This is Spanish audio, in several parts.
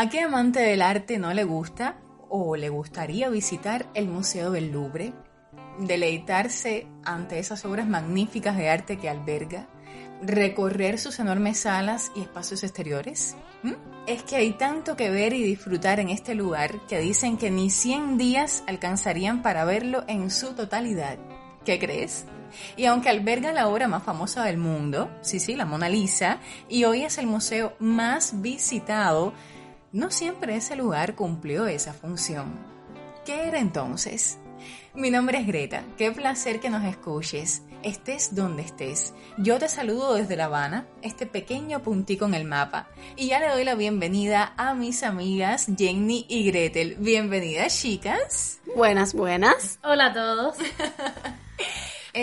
¿A qué amante del arte no le gusta o le gustaría visitar el Museo del Louvre? Deleitarse ante esas obras magníficas de arte que alberga, recorrer sus enormes salas y espacios exteriores. ¿Mm? Es que hay tanto que ver y disfrutar en este lugar que dicen que ni 100 días alcanzarían para verlo en su totalidad. ¿Qué crees? Y aunque alberga la obra más famosa del mundo, sí, sí, la Mona Lisa, y hoy es el museo más visitado, no siempre ese lugar cumplió esa función. ¿Qué era entonces? Mi nombre es Greta, qué placer que nos escuches, estés donde estés. Yo te saludo desde La Habana, este pequeño puntico en el mapa, y ya le doy la bienvenida a mis amigas Jenny y Gretel. Bienvenidas, chicas. Buenas, buenas. Hola a todos.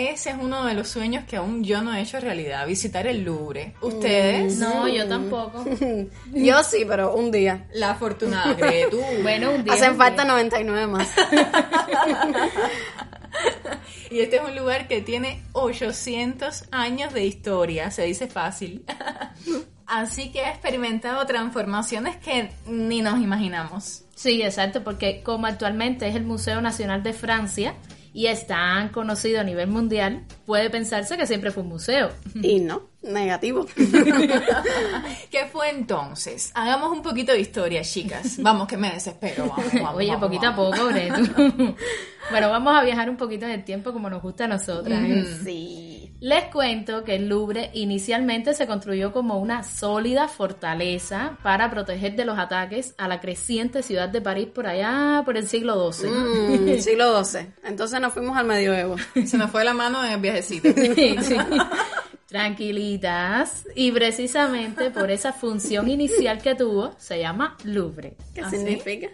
Ese es uno de los sueños que aún yo no he hecho realidad, visitar el Louvre. ¿Ustedes? No, yo tampoco. Yo sí, pero un día. La afortunada Gretu. Bueno, un día. Hacen un falta día. 99 más. Y este es un lugar que tiene 800 años de historia, se dice fácil. Así que ha experimentado transformaciones que ni nos imaginamos. Sí, exacto, porque como actualmente es el Museo Nacional de Francia y es tan conocido a nivel mundial, puede pensarse que siempre fue un museo. Y no, negativo. ¿Qué fue entonces? Hagamos un poquito de historia, chicas. Vamos, que me desespero. Vamos, vamos, Oye, vamos, poquito vamos. a poco, Gretu. bueno, vamos a viajar un poquito en el tiempo como nos gusta a nosotras. ¿eh? Sí. Les cuento que el Louvre inicialmente se construyó como una sólida fortaleza para proteger de los ataques a la creciente ciudad de París por allá por el siglo XII. Mm, siglo XII. Entonces nos fuimos al medioevo. Se nos fue la mano en el viajecito. Sí, sí. Tranquilitas. Y precisamente por esa función inicial que tuvo, se llama Louvre. ¿Qué ¿Ah, significa?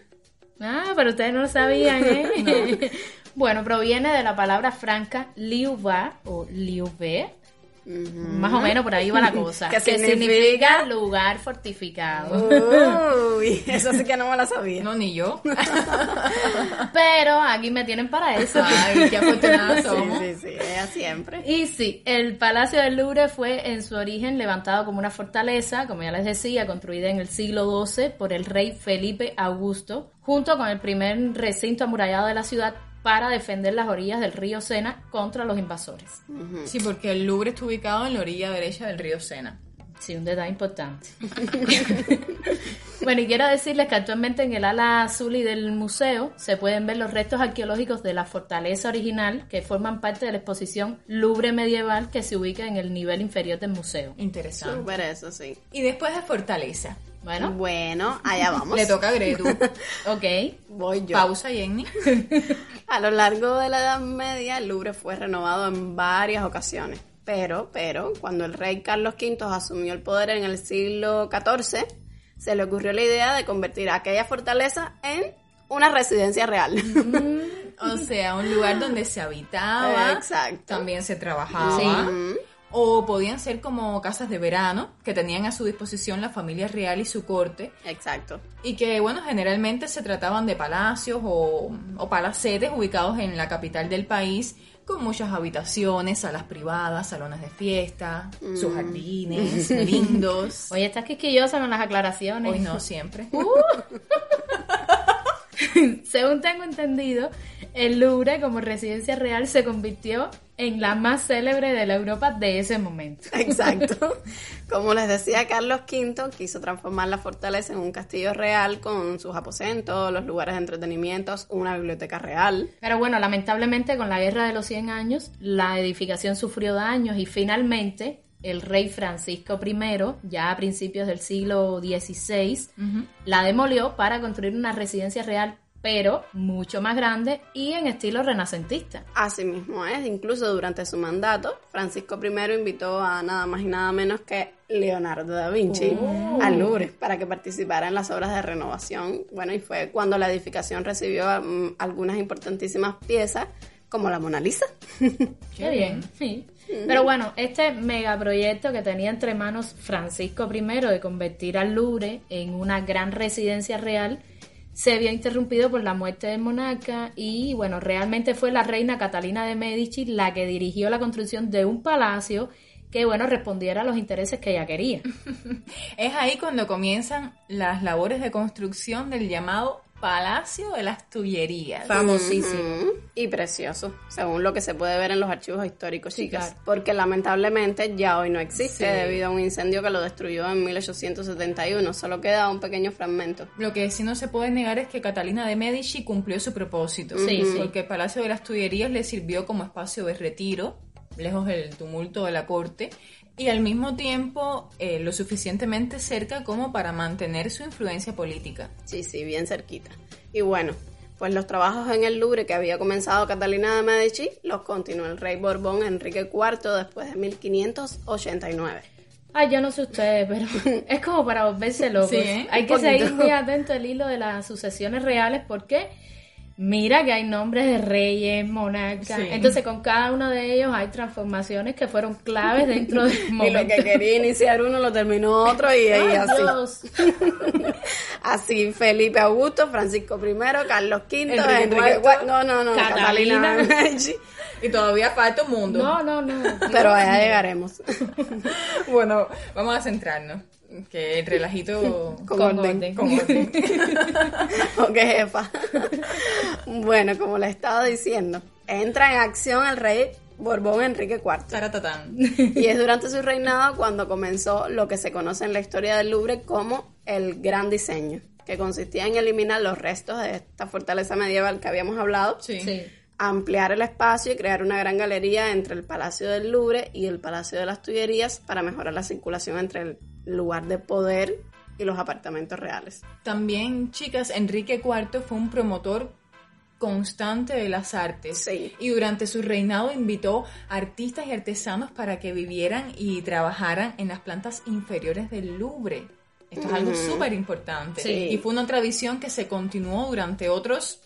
Ah, pero ustedes no lo sabían, ¿eh? Bueno, proviene de la palabra franca liuva o liuve. Más o menos por ahí va la cosa. ¿Qué que significa? significa lugar fortificado. Uy, eso sí que no me la sabía. No, ni yo. Pero aquí me tienen para eso. Ay, qué afortunadas Sí, somos. sí, sí, ella siempre. Y sí, el Palacio del Louvre fue en su origen levantado como una fortaleza, como ya les decía, construida en el siglo XII por el rey Felipe Augusto, junto con el primer recinto amurallado de la ciudad para defender las orillas del río Sena contra los invasores. Sí, porque el Louvre está ubicado en la orilla derecha del río Sena. Sí, un detalle importante. bueno, y quiero decirles que actualmente en el ala azul y del museo se pueden ver los restos arqueológicos de la fortaleza original que forman parte de la exposición Louvre medieval que se ubica en el nivel inferior del museo. Interesante. Súper eso, sí. Y después de Fortaleza. Bueno, Bueno, allá vamos. Le toca a Gretu. ok. Voy yo. Pausa, Jenny. A lo largo de la Edad Media, el Louvre fue renovado en varias ocasiones. Pero, pero, cuando el rey Carlos V asumió el poder en el siglo XIV, se le ocurrió la idea de convertir aquella fortaleza en una residencia real. O sea, un lugar donde se habitaba. Exacto. También se trabajaba. Sí. O podían ser como casas de verano que tenían a su disposición la familia real y su corte. Exacto. Y que, bueno, generalmente se trataban de palacios o, o palacetes ubicados en la capital del país, con muchas habitaciones, salas privadas, salones de fiesta, sus jardines lindos. Oye, estás quisquillosa con las aclaraciones. Hoy no siempre. Según tengo entendido, el Louvre como residencia real se convirtió en la más célebre de la Europa de ese momento. Exacto. Como les decía, Carlos V quiso transformar la fortaleza en un castillo real con sus aposentos, los lugares de entretenimientos, una biblioteca real. Pero bueno, lamentablemente con la Guerra de los 100 años, la edificación sufrió daños y finalmente el rey Francisco I, ya a principios del siglo XVI, la demolió para construir una residencia real, pero mucho más grande y en estilo renacentista. Así mismo es, incluso durante su mandato, Francisco I invitó a nada más y nada menos que Leonardo da Vinci al Louvre para que participara en las obras de renovación. Bueno, y fue cuando la edificación recibió mm, algunas importantísimas piezas, como la Mona Lisa. Qué bien, sí. Pero bueno, este megaproyecto que tenía entre manos Francisco I de convertir al Louvre en una gran residencia real se vio interrumpido por la muerte del monarca y bueno, realmente fue la reina Catalina de Medici la que dirigió la construcción de un palacio que, bueno, respondiera a los intereses que ella quería. es ahí cuando comienzan las labores de construcción del llamado Palacio de las Tullerías. Famosísimo. Y precioso, según lo que se puede ver en los archivos históricos, chicas. Porque lamentablemente ya hoy no existe debido a un incendio que lo destruyó en 1871. Solo queda un pequeño fragmento. Lo que sí no se puede negar es que Catalina de Medici cumplió su propósito. Sí, sí. Porque el Palacio de las Tullerías le sirvió como espacio de retiro, lejos del tumulto de la corte, y al mismo tiempo eh, lo suficientemente cerca como para mantener su influencia política. Sí, sí, bien cerquita. Y bueno, pues los trabajos en el Louvre que había comenzado Catalina de Medici los continuó el rey Borbón Enrique IV después de 1589. Ay, yo no sé ustedes, pero es como para volverse locos. Sí, ¿eh? Hay que seguir muy atento al hilo de las sucesiones reales porque mira que hay nombres de reyes, monarcas. Sí. Entonces con cada uno de ellos hay transformaciones que fueron claves dentro del Y lo momento. que quería iniciar uno lo terminó otro y, ahí así. Dios. Así, Felipe Augusto, Francisco I, Carlos V, Enrique Enrique IV, no, no, no, Catalina. Y todavía falta un mundo. No, no, no. Pero allá llegaremos. Bueno, vamos a centrarnos. Que el relajito Con, Con orden. orden. con orden. Ok, jefa. bueno, como le estaba diciendo, entra en acción el rey Borbón Enrique IV. Taratatán. Y es durante su reinado cuando comenzó lo que se conoce en la historia del Louvre como el Gran Diseño, que consistía en eliminar los restos de esta fortaleza medieval que habíamos hablado, Sí. Sí. ampliar el espacio y crear una gran galería entre el Palacio del Louvre y el Palacio de las Tullerías para mejorar la circulación entre el lugar de poder y los apartamentos reales. También, chicas, Enrique IV fue un promotor constante de las artes. Sí. Y durante su reinado invitó artistas y artesanos para que vivieran y trabajaran en las plantas inferiores del Louvre. Esto es algo súper importante. Sí. Y fue una tradición que se continuó durante otros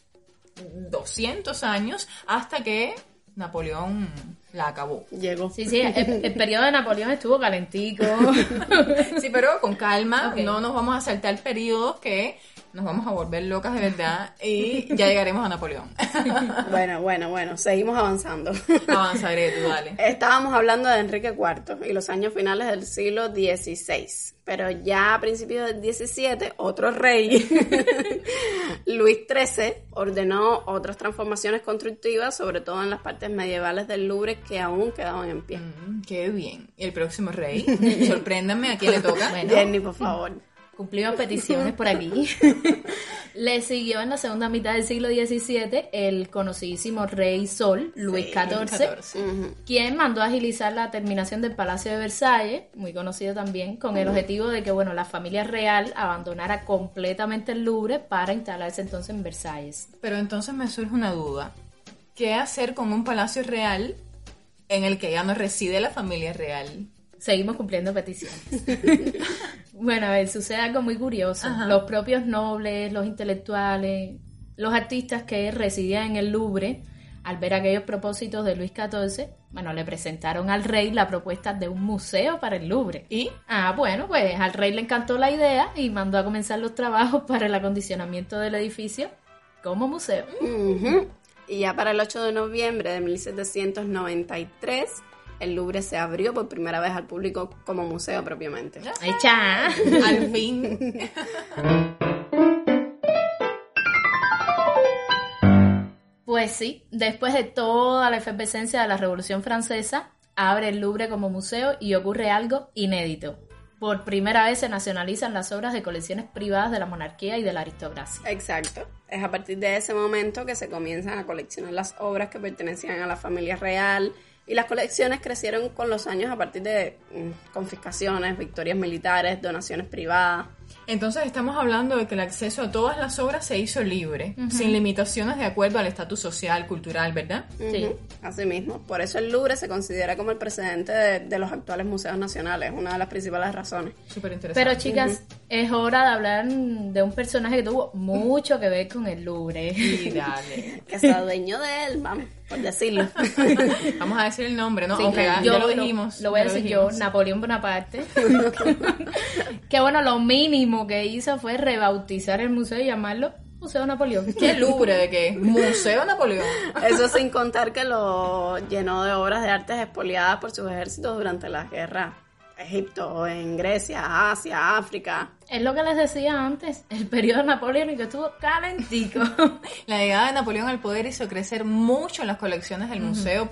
200 años hasta que Napoleón la acabó. Llegó. Sí, sí, el, el periodo de Napoleón estuvo calentico. Sí, pero con calma, no nos vamos a saltar periodos que nos vamos a volver locas de verdad y ya llegaremos a Napoleón. Bueno, bueno, bueno, seguimos avanzando. Avanzaré, tú dale. Estábamos hablando de Enrique IV y los años finales del siglo XVI, pero ya a principios del XVII, otro rey, Luis XIII, ordenó otras transformaciones constructivas, sobre todo en las partes medievales del Louvre que aún quedaban en pie. Mm, qué bien. ¿Y el próximo rey? Sorpréndanme, ¿a quién le toca? Bueno. Jenny, por favor. Cumplió peticiones por aquí. Le siguió en la segunda mitad del siglo XVII el conocidísimo rey Sol, Luis Sí, XIV, quien mandó agilizar la terminación del Palacio de Versalles, muy conocido también, con el objetivo de que bueno, la familia real abandonara completamente el Louvre para instalarse entonces en Versalles. Pero entonces me surge una duda. ¿Qué hacer con un palacio real en el que ya no reside la familia real? Seguimos cumpliendo peticiones. bueno, a ver, sucede algo muy curioso. Ajá. Los propios nobles, los intelectuales, los artistas que residían en el Louvre, al ver aquellos propósitos de Luis XIV, bueno, le presentaron al rey la propuesta de un museo para el Louvre. ¿Y? Ah, bueno, pues al rey le encantó la idea y mandó a comenzar los trabajos para el acondicionamiento del edificio como museo. Y ya para el 8 de noviembre de 1793, el Louvre se abrió por primera vez al público como museo propiamente. ¡Echa! Al fin. Pues sí, después de toda la efervescencia de la Revolución Francesa, abre el Louvre como museo y ocurre algo inédito. Por primera vez se nacionalizan las obras de colecciones privadas de la monarquía y de la aristocracia. Exacto. Es a partir de ese momento que se comienzan a coleccionar las obras que pertenecían a la familia real y las colecciones crecieron con los años a partir de mm, confiscaciones, victorias militares, donaciones privadas. Entonces estamos hablando de que el acceso a todas las obras se hizo libre, sin limitaciones de acuerdo al estatus social, cultural, ¿verdad? Sí. Así mismo. Por eso el Louvre se considera como el precedente de, de los actuales museos nacionales, una de las principales razones. Súper interesante. Pero chicas, es hora de hablar de un personaje que tuvo mucho que ver con el Louvre. Y dale. Que se dueño de él, vamos, por decirlo. Vamos a decir el nombre, ¿no? Sí, ya, yo ya lo dijimos. Lo voy a decir yo, Napoleón Bonaparte. que bueno, lo mínimo que hizo fue rebautizar el museo y llamarlo Museo Napoleón. ¿Qué Louvre de qué? Museo Napoleón. Eso sin contar que lo llenó de obras de artes expoliadas por sus ejércitos durante las guerras. Egipto, en Grecia, Asia, África. Es lo que les decía antes, el periodo napoleónico estuvo calentico. La llegada de Napoleón al poder hizo crecer mucho las colecciones del museo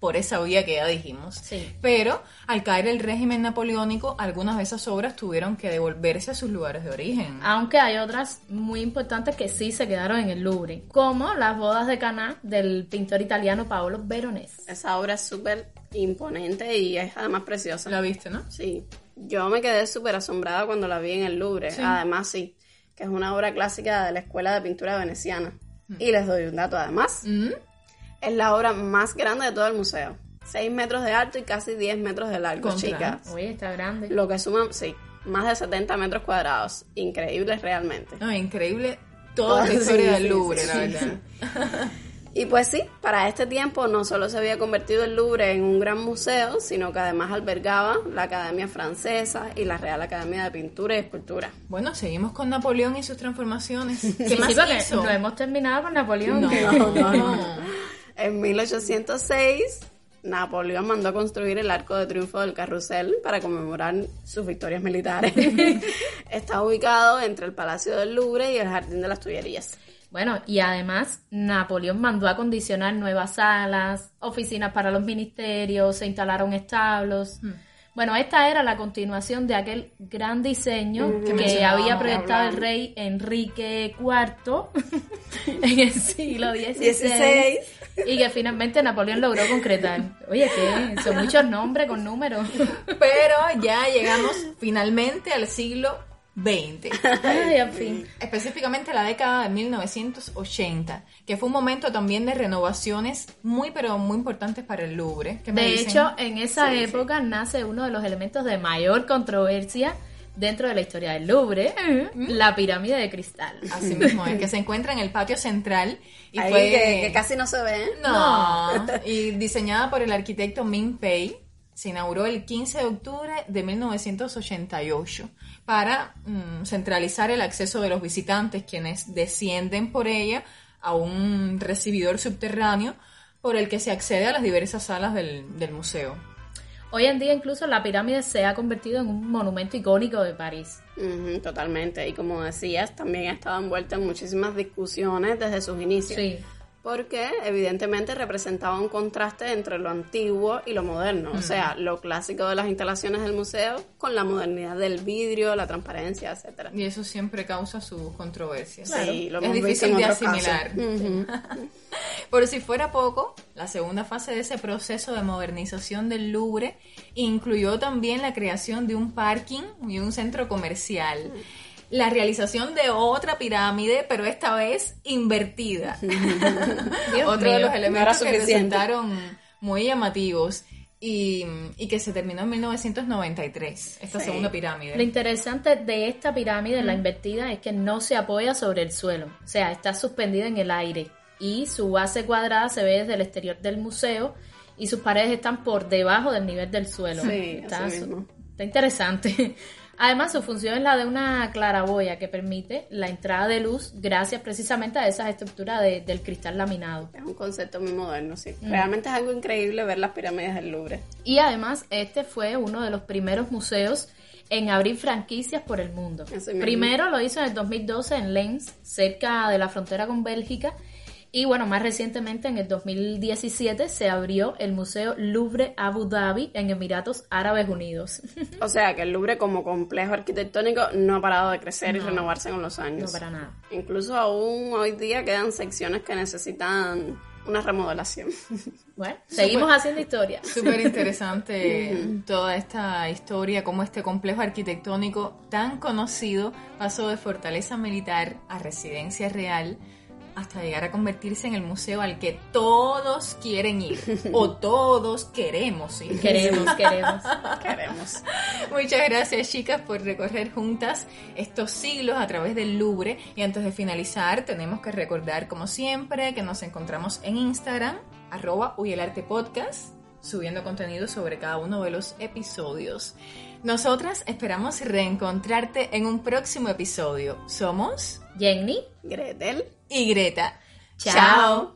por esa vía que ya dijimos. Sí. Pero al caer el régimen napoleónico, algunas de esas obras tuvieron que devolverse a sus lugares de origen. Aunque hay otras muy importantes que sí se quedaron en el Louvre, como las bodas de Caná del pintor italiano Paolo Veronese. Esa obra es súper imponente y es además preciosa. La viste, ¿no? Sí, yo me quedé súper asombrada cuando la vi en el Louvre. Sí. Además, sí, que es una obra clásica de la Escuela de Pintura Veneciana. Y les doy un dato además. Mm. Es la obra más grande de todo el museo. 6 metros de alto y casi 10 metros de largo, Contra. chicas. Oye, está grande. Lo que suma, sí, más de 70 metros cuadrados. Increíbles realmente. No, increíble toda la Sí, historia del Louvre, sí, la sí, verdad. Y pues sí, para este tiempo no solo se había convertido el Louvre en un gran museo, sino que además albergaba la Academia Francesa y la Real Academia de Pintura y Escultura. Bueno, seguimos con Napoleón y sus transformaciones. ¿Qué Sí, más sí, hizo? no hemos terminado con Napoleón. No, no, no. En 1806, Napoleón mandó a construir el Arco de Triunfo del Carrusel para conmemorar sus victorias militares. Está ubicado entre el Palacio del Louvre y el Jardín de las Tullerías. Bueno, y además Napoleón mandó a acondicionar nuevas salas, oficinas para los ministerios, se instalaron establos. Hmm. Bueno, esta era la continuación de aquel gran diseño Que había proyectado el rey Enrique IV en el siglo XVI 16. y que finalmente Napoleón logró concretar. Oye, que son muchos nombres con números. Pero ya llegamos finalmente al siglo XX. Ay, en fin. Específicamente la década de 1980, que fue un momento también de renovaciones muy pero muy importantes para el Louvre. ¿Qué me De dicen? hecho, en esa Sí, sí. época nace uno de los elementos de mayor controversia dentro de la historia del Louvre, la pirámide de cristal. así mismo es, que se encuentra en el patio central y Ahí fue que, que casi no se ve. ¿eh? No, y diseñada por el arquitecto Min Pei, se inauguró el 15 de octubre de 1988 para mm, centralizar el acceso de los visitantes, quienes descienden por ella a un recibidor subterráneo por el que se accede a las diversas salas del, del museo. Hoy en día incluso la pirámide se ha convertido en un monumento icónico de París. Totalmente. Y como decías, también ha estado envuelta en muchísimas discusiones desde sus inicios. Sí. Porque evidentemente representaba un contraste entre lo antiguo y lo moderno. O sea, lo clásico de las instalaciones del museo con la modernidad del vidrio, la transparencia, etcétera. Y eso siempre causa sus controversias. Sí, lo es difícil de asimilar. Por si fuera poco, la segunda fase de ese proceso de modernización del Louvre incluyó también la creación de un parking y un centro comercial. La realización de otra pirámide, pero esta vez invertida. Otro de los no elementos era que resultaron muy llamativos y, y que se terminó en 1993, esta Sí. segunda pirámide. Lo interesante de esta pirámide, la invertida, es que no se apoya sobre el suelo, o sea, está suspendida en el aire y su base cuadrada se ve desde el exterior del museo y sus paredes están por debajo del nivel del suelo. Sí, está, así mismo. está interesante. Además, su función es la de una claraboya que permite la entrada de luz gracias precisamente a esas estructuras de- del cristal laminado. Es un concepto muy moderno, sí. Mm. Realmente es algo increíble ver las pirámides del Louvre. Y además, este fue uno de los primeros museos en abrir franquicias por el mundo. Primero lo hizo en el 2012 en Lens, cerca de la frontera con Bélgica. Y bueno, más recientemente en el 2017 se abrió el Museo Louvre Abu Dhabi en Emiratos Árabes Unidos. O sea que el Louvre como complejo arquitectónico no ha parado de crecer y renovarse con los no años. para nada. Incluso aún hoy día quedan secciones que necesitan una remodelación. Bueno, seguimos haciendo historia. Súper interesante toda esta historia, cómo este complejo arquitectónico tan conocido pasó de fortaleza militar a residencia real hasta llegar a convertirse en el museo al que todos quieren ir o todos queremos ir. Queremos, queremos. Queremos. Muchas gracias chicas por recorrer juntas estos siglos a través del Louvre y antes de finalizar tenemos que recordar como siempre que nos encontramos en Instagram arroba Podcast subiendo contenido sobre cada uno de los episodios. Nosotras esperamos reencontrarte en un próximo episodio. Somos Jenny, Gretel y Greta. Chao.